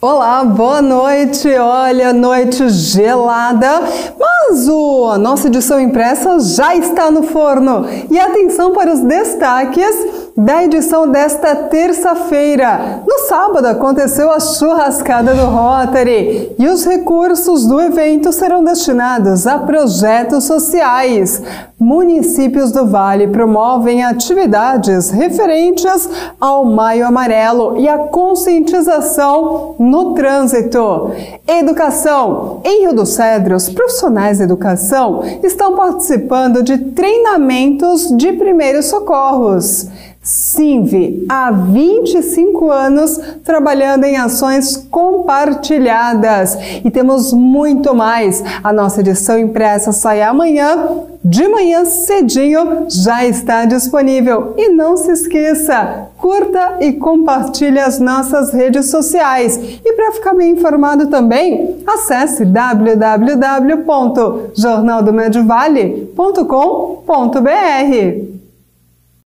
Olá, boa noite. Olha, noite gelada, mas o, a nossa edição impressa já está no forno. E atenção para os destaques da edição desta terça-feira. No sábado aconteceu a churrascada do Rotary e os recursos do evento serão destinados a projetos sociais. Municípios do Vale promovem atividades referentes ao Maio Amarelo e a conscientização no trânsito. Educação. Em Rio dos Cedros, profissionais de educação estão participando de treinamentos de primeiros socorros. Simve, há 25 anos trabalhando em ações compartilhadas e temos muito mais. A nossa edição impressa sai amanhã, de manhã cedinho, já está disponível. E não se esqueça, curta e compartilhe as nossas redes sociais. E para ficar bem informado também, acesse www.jornaldomediovale.com.br.